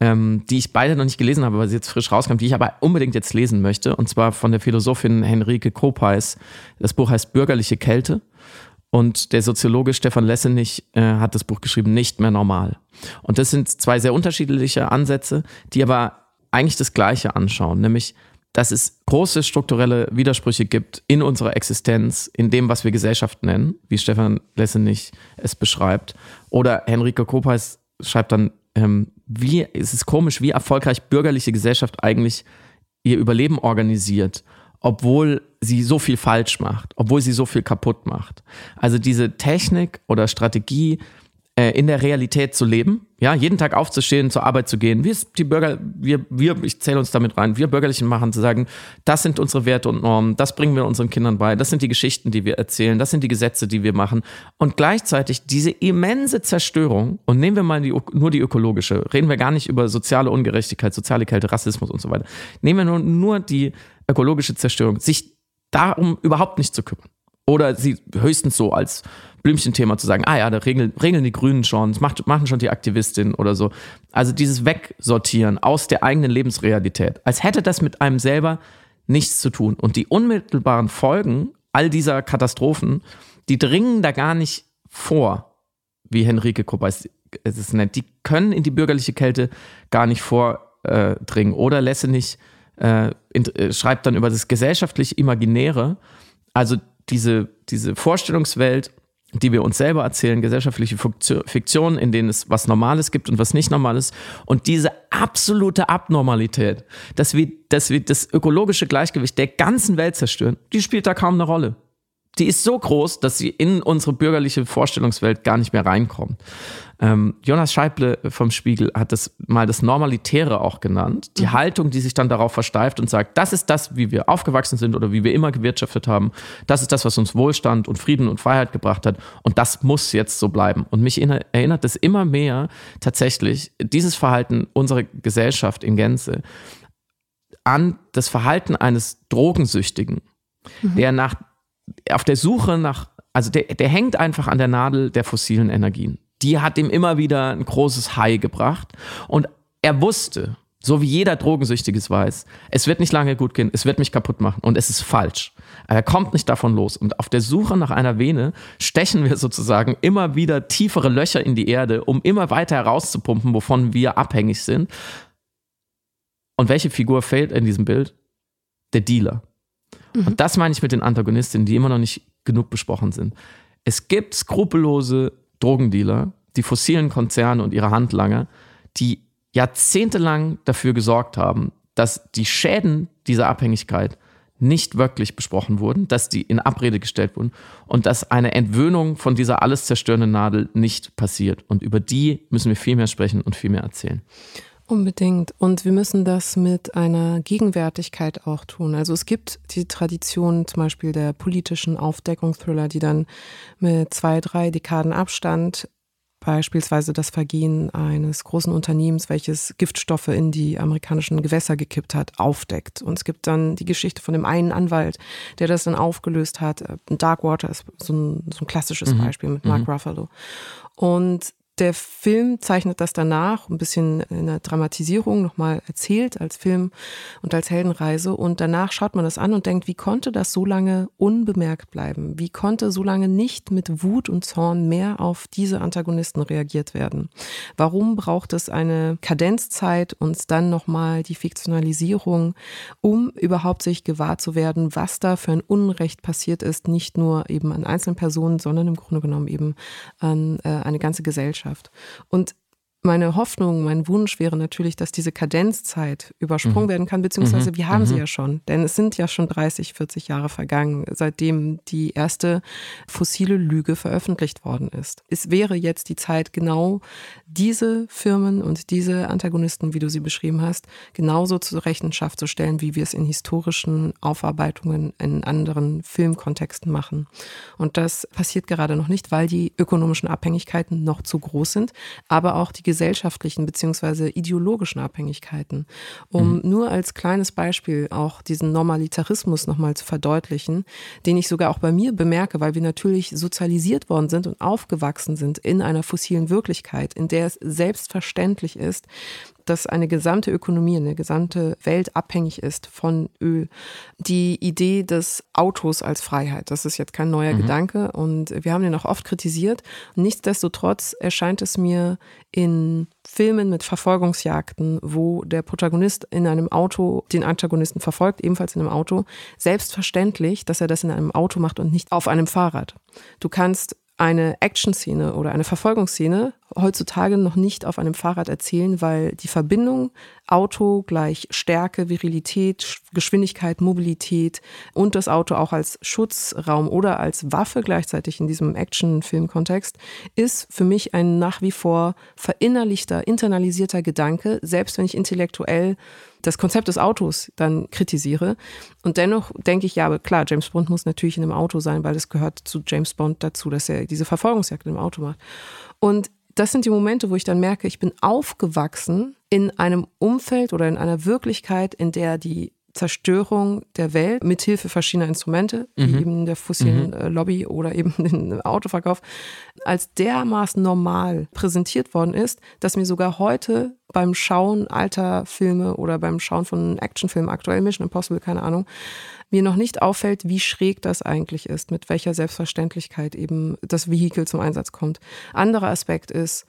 ähm, die ich beide noch nicht gelesen habe, weil sie jetzt frisch rauskam, die ich aber unbedingt jetzt lesen möchte. Und zwar von der Philosophin Henrike Kopeis. Das Buch heißt Bürgerliche Kälte. Und der Soziologe Stefan Lessenich äh, hat das Buch geschrieben, Nicht mehr normal. Und das sind zwei sehr unterschiedliche Ansätze, die aber eigentlich das Gleiche anschauen, nämlich dass es große strukturelle Widersprüche gibt in unserer Existenz, in dem, was wir Gesellschaft nennen, wie Stefan Lessenich es beschreibt. Oder Henrike Kopeis schreibt dann, ähm, wie, es ist komisch, wie erfolgreich bürgerliche Gesellschaft eigentlich ihr Überleben organisiert, obwohl sie so viel falsch macht, obwohl sie so viel kaputt macht. Also diese Technik oder Strategie, in der Realität zu leben, ja, jeden Tag aufzustehen, zur Arbeit zu gehen, wie es die Bürger, wir, wir, ich zähle uns damit rein, wir Bürgerlichen machen, zu sagen, das sind unsere Werte und Normen, das bringen wir unseren Kindern bei, das sind die Geschichten, die wir erzählen, das sind die Gesetze, die wir machen. Und gleichzeitig diese immense Zerstörung und nehmen wir mal die, nur die ökologische, reden wir gar nicht über soziale Ungerechtigkeit, soziale Kälte, Rassismus und so weiter, nehmen wir nur, nur die ökologische Zerstörung, sich darum überhaupt nicht zu kümmern. Oder sie höchstens so als Blümchenthema zu sagen, ah ja, da regeln, regeln die Grünen schon, das macht, machen schon die Aktivistin oder so. Also dieses Wegsortieren aus der eigenen Lebensrealität, als hätte das mit einem selber nichts zu tun. Und die unmittelbaren Folgen all dieser Katastrophen, die dringen da gar nicht vor, wie Henrike Koppers es nennt. Die können in die bürgerliche Kälte gar nicht vordringen. Oder lässt nicht, äh, äh, schreibt dann über das gesellschaftlich Imaginäre, also diese, diese Vorstellungswelt die wir uns selber erzählen, gesellschaftliche Fiktionen, in denen es was Normales gibt und was nicht Normales. Und diese absolute Abnormalität, dass wir, dass wir das ökologische Gleichgewicht der ganzen Welt zerstören, die spielt da kaum eine Rolle die ist so groß, dass sie in unsere bürgerliche Vorstellungswelt gar nicht mehr reinkommt. Ähm, Jonas Scheible vom Spiegel hat das mal das Normalitäre auch genannt. Die mhm. Haltung, die sich dann darauf versteift und sagt, das ist das, wie wir aufgewachsen sind oder wie wir immer gewirtschaftet haben. Das ist das, was uns Wohlstand und Frieden und Freiheit gebracht hat. Und das muss jetzt so bleiben. Und mich erinnert es immer mehr tatsächlich, dieses Verhalten unserer Gesellschaft in Gänze, an das Verhalten eines Drogensüchtigen, mhm. der nach auf der Suche nach, also der, der hängt einfach an der Nadel der fossilen Energien. Die hat ihm immer wieder ein großes High gebracht. Und er wusste, so wie jeder Drogensüchtiges weiß, es wird nicht lange gut gehen, es wird mich kaputt machen und es ist falsch. Er kommt nicht davon los. Und auf der Suche nach einer Vene stechen wir sozusagen immer wieder tiefere Löcher in die Erde, um immer weiter herauszupumpen, wovon wir abhängig sind. Und welche Figur fehlt in diesem Bild? Der Dealer. Mhm. Und das meine ich mit den Antagonistinnen, die immer noch nicht genug besprochen sind. Es gibt skrupellose Drogendealer, die fossilen Konzerne und ihre Handlanger, die jahrzehntelang dafür gesorgt haben, dass die Schäden dieser Abhängigkeit nicht wirklich besprochen wurden, dass die in Abrede gestellt wurden und dass eine Entwöhnung von dieser alles zerstörenden Nadel nicht passiert. Und über die müssen wir viel mehr sprechen und viel mehr erzählen. Unbedingt. Und wir müssen das mit einer Gegenwärtigkeit auch tun. Also es gibt die Tradition zum Beispiel der politischen Aufdeckungsthriller, die dann mit zwei, drei Dekaden Abstand beispielsweise das Vergehen eines großen Unternehmens, welches Giftstoffe in die amerikanischen Gewässer gekippt hat, aufdeckt. Und es gibt dann die Geschichte von dem einen Anwalt, der das dann aufgelöst hat. Darkwater ist so ein, so ein klassisches mhm. Beispiel mit Mark mhm. Ruffalo. Und der Film zeichnet das danach ein bisschen in der Dramatisierung nochmal erzählt als Film und als Heldenreise. Und danach schaut man das an und denkt, wie konnte das so lange unbemerkt bleiben? Wie konnte so lange nicht mit Wut und Zorn mehr auf diese Antagonisten reagiert werden? Warum braucht es eine Kadenzzeit und dann nochmal die Fiktionalisierung, um überhaupt sich gewahr zu werden, was da für ein Unrecht passiert ist, nicht nur eben an einzelnen Personen, sondern im Grunde genommen eben an äh, eine ganze Gesellschaft. Und meine Hoffnung, mein Wunsch wäre natürlich, dass diese Kadenzzeit übersprungen mhm. werden kann, beziehungsweise mhm. wir haben mhm. sie ja schon. Denn es sind ja schon 30, 40 Jahre vergangen, seitdem die erste fossile Lüge veröffentlicht worden ist. Es wäre jetzt die Zeit, genau diese Firmen und diese Antagonisten, wie du sie beschrieben hast, genauso zur Rechenschaft zu stellen, wie wir es in historischen Aufarbeitungen in anderen Filmkontexten machen. Und das passiert gerade noch nicht, weil die ökonomischen Abhängigkeiten noch zu groß sind, aber auch die gesellschaftlichen beziehungsweise ideologischen Abhängigkeiten. Um mhm. nur als kleines Beispiel auch diesen Normalitarismus nochmal zu verdeutlichen, den ich sogar auch bei mir bemerke, weil wir natürlich sozialisiert worden sind und aufgewachsen sind in einer fossilen Wirklichkeit, in der es selbstverständlich ist, dass eine gesamte Ökonomie, eine gesamte Welt abhängig ist von Öl. Die Idee des Autos als Freiheit, das ist jetzt kein neuer mhm. Gedanke und wir haben den auch oft kritisiert. Nichtsdestotrotz erscheint es mir in Filmen mit Verfolgungsjagden, wo der Protagonist in einem Auto den Antagonisten verfolgt, ebenfalls in einem Auto, selbstverständlich, dass er das in einem Auto macht und nicht auf einem Fahrrad. Du kannst eine Action-Szene oder eine Verfolgungsszene heutzutage noch nicht auf einem Fahrrad erzählen, weil die Verbindung Auto gleich Stärke, Virilität, Geschwindigkeit, Mobilität und das Auto auch als Schutzraum oder als Waffe gleichzeitig in diesem Action-Film-Kontext ist für mich ein nach wie vor verinnerlichter, internalisierter Gedanke, selbst wenn ich intellektuell das Konzept des Autos dann kritisiere. Und dennoch denke ich, ja, aber klar, James Bond muss natürlich in einem Auto sein, weil es gehört zu James Bond dazu, dass er diese Verfolgungsjagd im Auto macht. Und das sind die Momente, wo ich dann merke, ich bin aufgewachsen in einem Umfeld oder in einer Wirklichkeit, in der die Zerstörung der Welt mithilfe verschiedener Instrumente, wie mhm. eben der fossilen mhm. Äh, Lobby oder eben [laughs] den Autoverkauf, als dermaßen normal präsentiert worden ist, dass mir sogar heute beim Schauen alter Filme oder beim Schauen von Actionfilmen, aktuell Mission Impossible, keine Ahnung, mir noch nicht auffällt, wie schräg das eigentlich ist, mit welcher Selbstverständlichkeit eben das Vehikel zum Einsatz kommt. Anderer Aspekt ist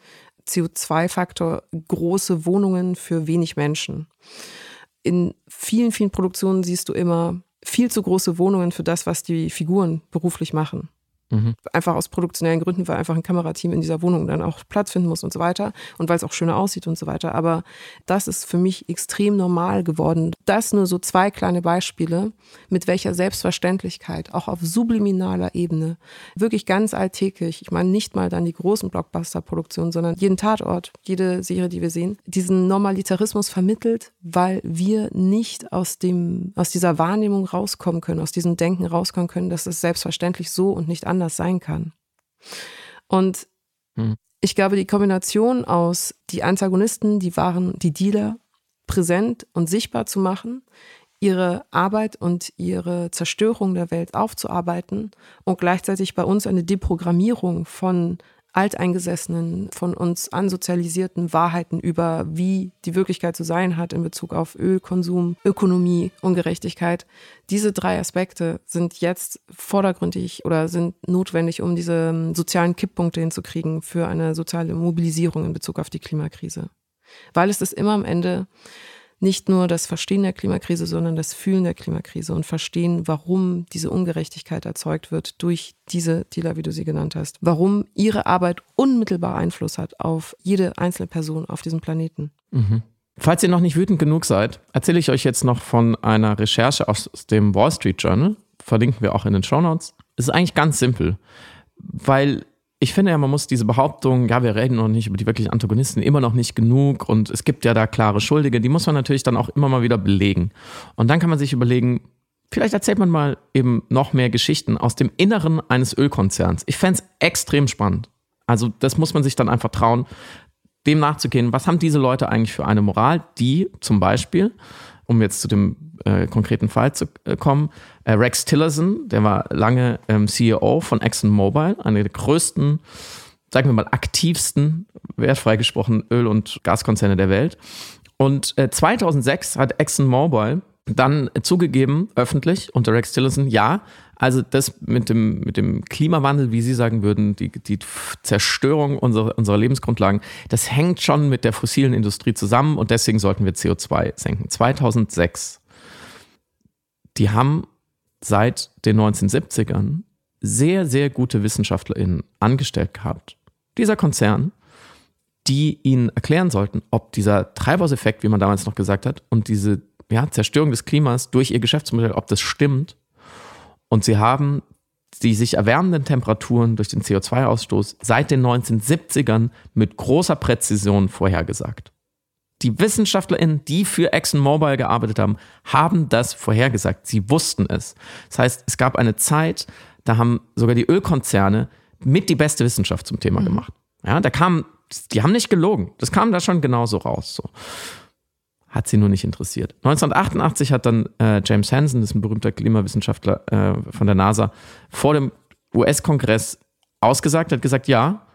CO2-Faktor, große Wohnungen für wenig Menschen in vielen, vielen Produktionen siehst du immer viel zu große Wohnungen für das, was die Figuren beruflich machen. Mhm. Einfach aus produktionellen Gründen, weil einfach ein Kamerateam in dieser Wohnung dann auch Platz finden muss und so weiter und weil es auch schöner aussieht und so weiter. Aber das ist für mich extrem normal geworden. Das nur so zwei kleine Beispiele, mit welcher Selbstverständlichkeit, auch auf subliminaler Ebene, wirklich ganz alltäglich, ich meine nicht mal dann die großen Blockbuster-Produktionen, sondern jeden Tatort, jede Serie, die wir sehen, diesen Normalitarismus vermittelt, weil wir nicht aus dem, aus dieser Wahrnehmung rauskommen können, aus diesem Denken rauskommen können, dass es selbstverständlich so und nicht anders anders sein kann. Und hm. ich glaube, die Kombination aus die Antagonisten, die waren die Dealer, präsent und sichtbar zu machen, ihre Arbeit und ihre Zerstörung der Welt aufzuarbeiten und gleichzeitig bei uns eine Deprogrammierung von alteingesessenen, von uns ansozialisierten Wahrheiten über, wie die Wirklichkeit zu sein hat in Bezug auf Ölkonsum, Ökonomie, Ungerechtigkeit. Diese drei Aspekte sind jetzt vordergründig oder sind notwendig, um diese ähm, sozialen Kipppunkte hinzukriegen für eine soziale Mobilisierung in Bezug auf die Klimakrise. Weil es ist immer am Ende nicht nur das Verstehen der Klimakrise, sondern das Fühlen der Klimakrise und verstehen, warum diese Ungerechtigkeit erzeugt wird durch diese Dealer, wie du sie genannt hast. Warum ihre Arbeit unmittelbar Einfluss hat auf jede einzelne Person auf diesem Planeten. Mhm. Falls ihr noch nicht wütend genug seid, erzähle ich euch jetzt noch von einer Recherche aus dem Wall Street Journal. Verlinken wir auch in den Show Notes. Es ist eigentlich ganz simpel, weil ich finde ja, man muss diese Behauptung, ja, wir reden noch nicht über die wirklichen Antagonisten, immer noch nicht genug und es gibt ja da klare Schuldige, die muss man natürlich dann auch immer mal wieder belegen. Und dann kann man sich überlegen, vielleicht erzählt man mal eben noch mehr Geschichten aus dem Inneren eines Ölkonzerns. Ich fände es extrem spannend. Also das muss man sich dann einfach trauen, dem nachzugehen, was haben diese Leute eigentlich für eine Moral, die zum Beispiel, um jetzt zu dem äh, konkreten Fall zu äh, kommen, äh, Rex Tillerson, der war lange ähm, CEO von ExxonMobil, einer der größten, sagen wir mal, aktivsten, wertfrei gesprochen, Öl- und Gaskonzerne der Welt. Und 2006 äh, hat ExxonMobil dann zugegeben, öffentlich, unter Rex Tillerson, ja, also das mit dem, mit dem Klimawandel, wie Sie sagen würden, die, die Zerstörung unserer, unserer Lebensgrundlagen, das hängt schon mit der fossilen Industrie zusammen und deswegen sollten wir CO2 senken. 2006. Die haben seit den 1970ern sehr, sehr gute WissenschaftlerInnen angestellt gehabt. Dieser Konzern, die ihnen erklären sollten, ob dieser Treibhauseffekt, wie man damals noch gesagt hat, und diese ja, Zerstörung des Klimas durch ihr Geschäftsmodell, ob das stimmt. Und sie haben die sich erwärmenden Temperaturen durch den CO2-Ausstoß seit den 1970ern mit großer Präzision vorhergesagt. Die WissenschaftlerInnen, die für ExxonMobil gearbeitet haben, haben das vorhergesagt. Sie wussten es. Das heißt, es gab eine Zeit, da haben sogar die Ölkonzerne mit die beste Wissenschaft zum Thema mhm. gemacht. Ja, da kam, die haben nicht gelogen. Das kam da schon genauso raus. So. Hat sie nur nicht interessiert. 1988 hat dann äh, James Hansen, das ist ein berühmter Klimawissenschaftler äh, von der NASA, vor dem US-Kongress ausgesagt, hat gesagt, ja,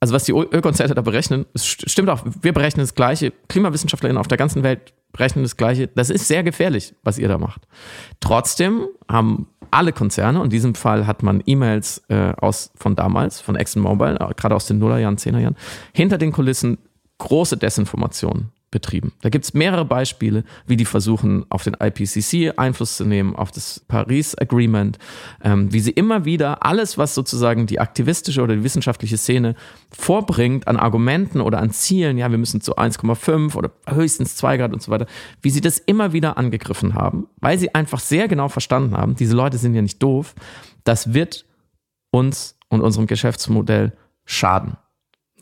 also was die Ölkonzerte da berechnen, es stimmt auch, wir berechnen das Gleiche, KlimawissenschaftlerInnen auf der ganzen Welt berechnen das Gleiche. Das ist sehr gefährlich, was ihr da macht. Trotzdem haben alle Konzerne, und in diesem Fall hat man E-Mails äh, von damals, von ExxonMobil, äh, gerade aus den Nullerjahren, Zehnerjahren, hinter den Kulissen große Desinformationen betrieben. Da gibt es mehrere Beispiele, wie die versuchen, auf den IPCC Einfluss zu nehmen, auf das Paris Agreement, ähm, wie sie immer wieder alles, was sozusagen die aktivistische oder die wissenschaftliche Szene vorbringt an Argumenten oder an Zielen, ja, wir müssen zu 1,5 oder höchstens 2 Grad und so weiter, wie sie das immer wieder angegriffen haben, weil sie einfach sehr genau verstanden haben, diese Leute sind ja nicht doof, das wird uns und unserem Geschäftsmodell schaden.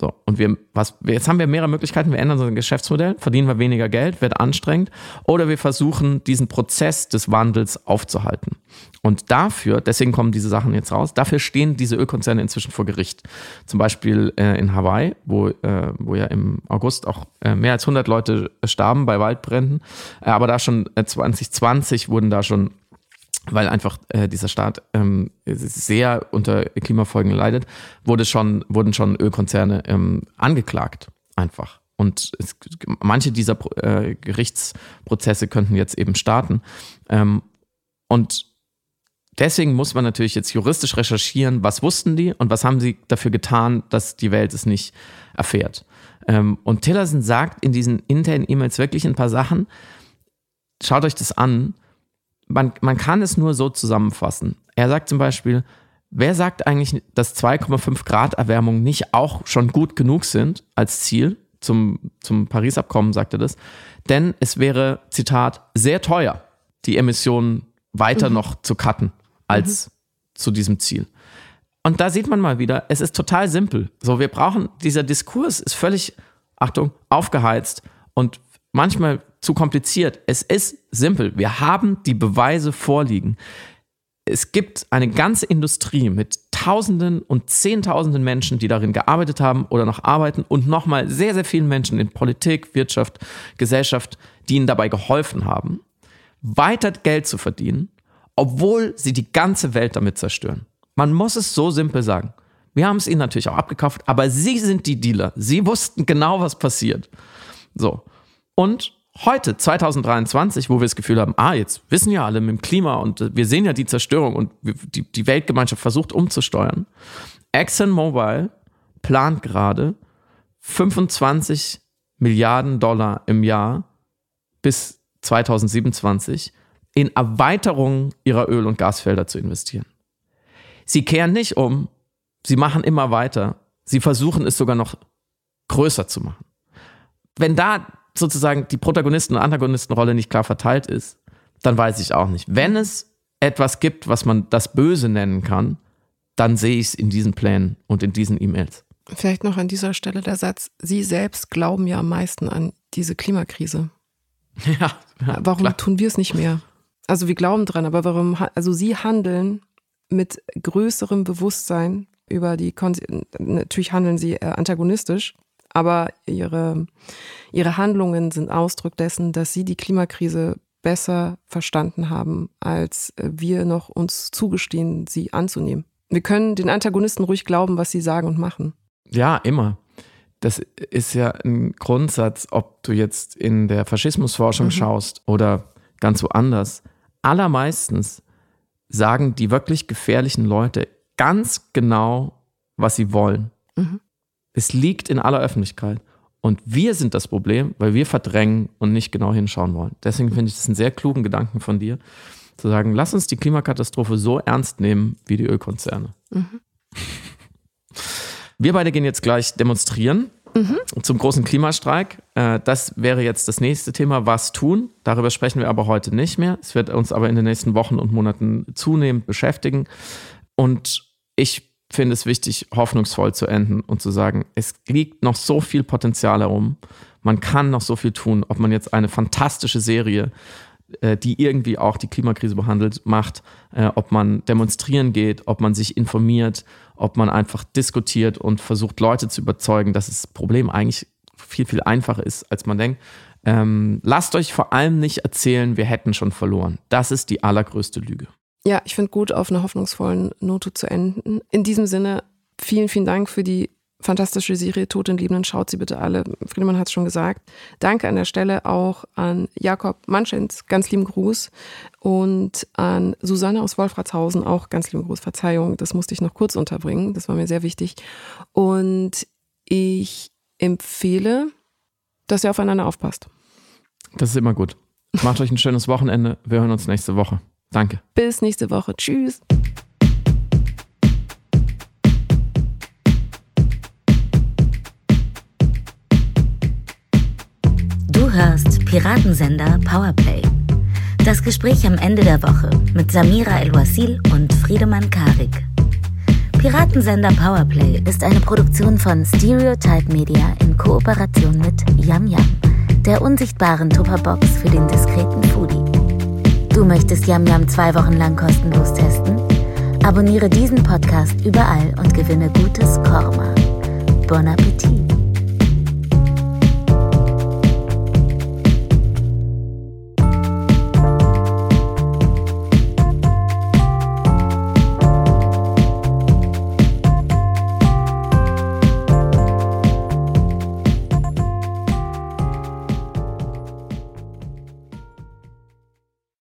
So, und wir, was, jetzt haben wir mehrere Möglichkeiten. Wir ändern unser Geschäftsmodell, verdienen wir weniger Geld, wird anstrengend, oder wir versuchen, diesen Prozess des Wandels aufzuhalten. Und dafür, deswegen kommen diese Sachen jetzt raus, dafür stehen diese Ölkonzerne inzwischen vor Gericht. Zum Beispiel äh, in Hawaii, wo, äh, wo ja im August auch äh, mehr als 100 Leute starben bei Waldbränden. Äh, aber da schon 2020 äh, wurden da schon weil einfach äh, dieser Staat ähm, sehr unter Klimafolgen leidet, wurde schon, wurden schon Ölkonzerne ähm, angeklagt. Einfach. Und es, manche dieser äh, Gerichtsprozesse könnten jetzt eben starten. Ähm, und deswegen muss man natürlich jetzt juristisch recherchieren, was wussten die und was haben sie dafür getan, dass die Welt es nicht erfährt. Ähm, und Tillerson sagt in diesen internen E-Mails wirklich ein paar Sachen. Schaut euch das an man, man kann es nur so zusammenfassen. Er sagt zum Beispiel, wer sagt eigentlich, dass 2,5 Grad Erwärmung nicht auch schon gut genug sind als Ziel? Zum, zum Paris-Abkommen sagt er das. Denn es wäre, Zitat, sehr teuer, die Emissionen weiter mhm. noch zu cutten als mhm. zu diesem Ziel. Und da sieht man mal wieder, es ist total simpel. So, wir brauchen, dieser Diskurs ist völlig, Achtung, aufgeheizt und manchmal zu kompliziert. Es ist simpel. Wir haben die Beweise vorliegen. Es gibt eine ganze Industrie mit Tausenden und Zehntausenden Menschen, die darin gearbeitet haben oder noch arbeiten und nochmal sehr, sehr vielen Menschen in Politik, Wirtschaft, Gesellschaft, die ihnen dabei geholfen haben, weiter Geld zu verdienen, obwohl sie die ganze Welt damit zerstören. Man muss es so simpel sagen. Wir haben es ihnen natürlich auch abgekauft, aber sie sind die Dealer. Sie wussten genau, was passiert. So. Und heute, 2023, wo wir das Gefühl haben, ah, jetzt wissen ja alle mit dem Klima und wir sehen ja die Zerstörung und die, die Weltgemeinschaft versucht umzusteuern. ExxonMobil plant gerade 25 Milliarden Dollar im Jahr bis 2027 in Erweiterung ihrer Öl- und Gasfelder zu investieren. Sie kehren nicht um, sie machen immer weiter, sie versuchen es sogar noch größer zu machen. Wenn da sozusagen die Protagonisten- und Antagonistenrolle nicht klar verteilt ist, dann weiß ich auch nicht. Wenn es etwas gibt, was man das Böse nennen kann, dann sehe ich es in diesen Plänen und in diesen E-Mails. Vielleicht noch an dieser Stelle der Satz, Sie selbst glauben ja am meisten an diese Klimakrise. [laughs] Ja. ja warum klar. tun wir es nicht mehr? Also wir glauben dran, aber warum, also Sie handeln mit größerem Bewusstsein über die, natürlich handeln Sie äh, antagonistisch, aber ihre, ihre Handlungen sind Ausdruck dessen, dass sie die Klimakrise besser verstanden haben, als wir noch uns zugestehen, sie anzunehmen. Wir können den Antagonisten ruhig glauben, was sie sagen und machen. Ja, immer. Das ist ja ein Grundsatz, ob du jetzt in der Faschismusforschung mhm. schaust oder ganz woanders. Allermeistens sagen die wirklich gefährlichen Leute ganz genau, was sie wollen. Mhm. Es liegt in aller Öffentlichkeit. Und wir sind das Problem, weil wir verdrängen und nicht genau hinschauen wollen. Deswegen finde ich das einen sehr klugen Gedanken von dir, zu sagen, lass uns die Klimakatastrophe so ernst nehmen wie die Ölkonzerne. Mhm. Wir beide gehen jetzt gleich demonstrieren. mhm. zum großen Klimastreik. Äh, das wäre jetzt das nächste Thema, was tun. Darüber sprechen wir aber heute nicht mehr. Es wird uns aber in den nächsten Wochen und Monaten zunehmend beschäftigen. Und ich finde es wichtig, hoffnungsvoll zu enden und zu sagen, es liegt noch so viel Potenzial herum. Man kann noch so viel tun, ob man jetzt eine fantastische Serie äh, die irgendwie auch die Klimakrise behandelt, macht, äh, ob man demonstrieren geht, ob man sich informiert, ob man einfach diskutiert und versucht, Leute zu überzeugen, dass das Problem eigentlich viel, viel einfacher ist, als man denkt. Ähm, lasst euch vor allem nicht erzählen, wir hätten schon verloren. Das ist die allergrößte Lüge. Ja, ich finde gut, auf einer hoffnungsvollen Note zu enden. In diesem Sinne, vielen, vielen Dank für die fantastische Serie Tod in Liebenden. Schaut sie bitte alle. Friedemann hat es schon gesagt. Danke an der Stelle auch an Jakob Manschens, ganz lieben Gruß. Und an Susanne aus Wolfratshausen, auch ganz lieben Gruß. Verzeihung, das musste ich noch kurz unterbringen. Das war mir sehr wichtig. Und ich empfehle, dass ihr aufeinander aufpasst. Das ist immer gut. Macht euch ein schönes Wochenende. Wir hören uns nächste Woche. Danke. Bis nächste Woche. Tschüss. Du hörst Piratensender Powerplay. Das Gespräch am Ende der Woche mit Samira El-Wasil und Friedemann Karik. Piratensender Powerplay ist eine Produktion von Stereotype Media in Kooperation mit Yam Yam, der unsichtbaren Tupperbox für den diskreten Foodie. Du möchtest Yam Yam zwei Wochen lang kostenlos testen? Abonniere diesen Podcast überall und gewinne gutes Korma. Bon Appetit!